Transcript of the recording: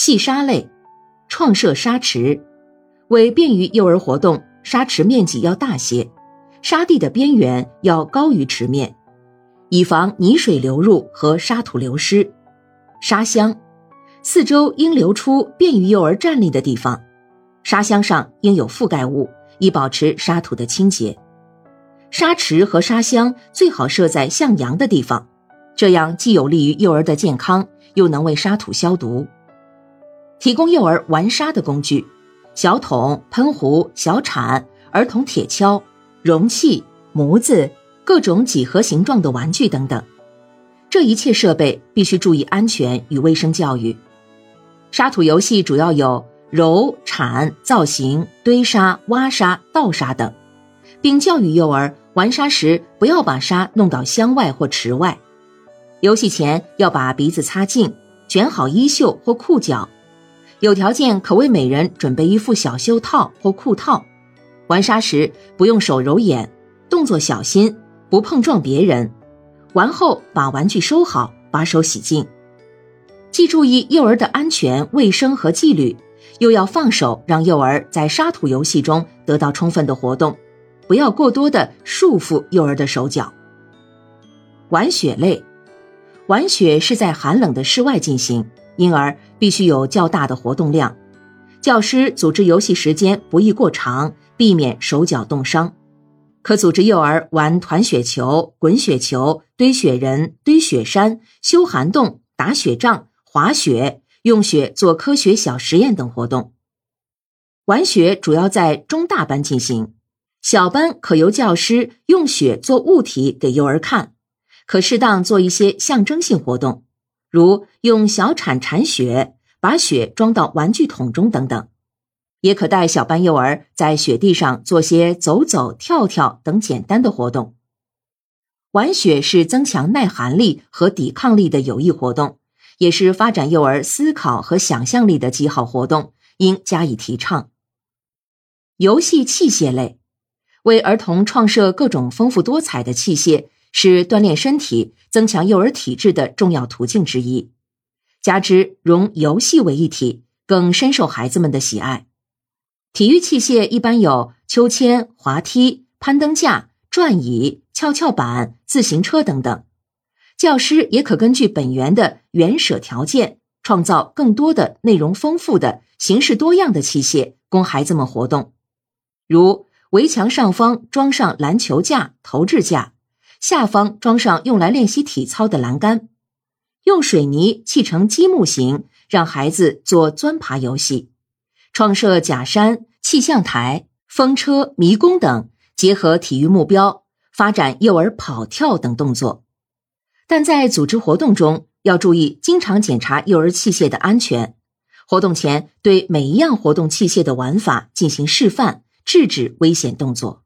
细沙类，创设沙池，为便于幼儿活动，沙池面积要大些，沙地的边缘要高于池面，以防泥水流入和沙土流失。沙箱，四周应留出便于幼儿站立的地方，沙箱上应有覆盖物，以保持沙土的清洁。沙池和沙箱最好设在向阳的地方，这样既有利于幼儿的健康，又能为沙土消毒。提供幼儿玩沙的工具：小桶、喷壶、小铲、儿童铁锹、容器、模子、各种几何形状的玩具等等。这一切设备必须注意安全与卫生教育。沙土游戏主要有揉、铲、造型、堆沙、挖沙、倒沙等。并教育幼儿玩沙时不要把沙弄到箱外或池外。游戏前要把鼻子擦净，卷好衣袖或裤脚。有条件可为每人准备一副小袖套或裤套。玩沙时不用手揉眼，动作小心，不碰撞别人。玩后把玩具收好，把手洗净。既注意幼儿的安全、卫生和纪律，又要放手让幼儿在沙土游戏中得到充分的活动。不要过多的束缚幼儿的手脚。玩雪类，玩雪是在寒冷的室外进行，因而必须有较大的活动量。教师组织游戏时间不宜过长，避免手脚冻伤。可组织幼儿玩团雪球、滚雪球、堆雪人、堆雪山、修涵洞、打雪仗、滑雪、用雪做科学小实验等活动。玩雪主要在中大班进行。小班可由教师用雪做物体给幼儿看，可适当做一些象征性活动，如用小铲铲雪，把雪装到玩具桶中等等。也可带小班幼儿在雪地上做些走走跳跳等简单的活动。玩雪是增强耐寒力和抵抗力的有益活动，也是发展幼儿思考和想象力的极好活动，应加以提倡。游戏器械类。为儿童创设各种丰富多彩的器械，是锻炼身体、增强幼儿体质的重要途径之一。加之融游戏为一体，更深受孩子们的喜爱。体育器械一般有秋千、滑梯、攀登架、转椅、跷跷板、自行车等等。教师也可根据本园的园舍条件，创造更多的内容丰富的、形式多样的器械，供孩子们活动，如。围墙上方装上篮球架、投掷架，下方装上用来练习体操的栏杆，用水泥砌成积木形，让孩子做钻爬游戏。创设假山、气象台、风车、迷宫等，结合体育目标，发展幼儿跑跳等动作。但在组织活动中，要注意经常检查幼儿器械的安全。活动前，对每一样活动器械的玩法进行示范。制止危险动作。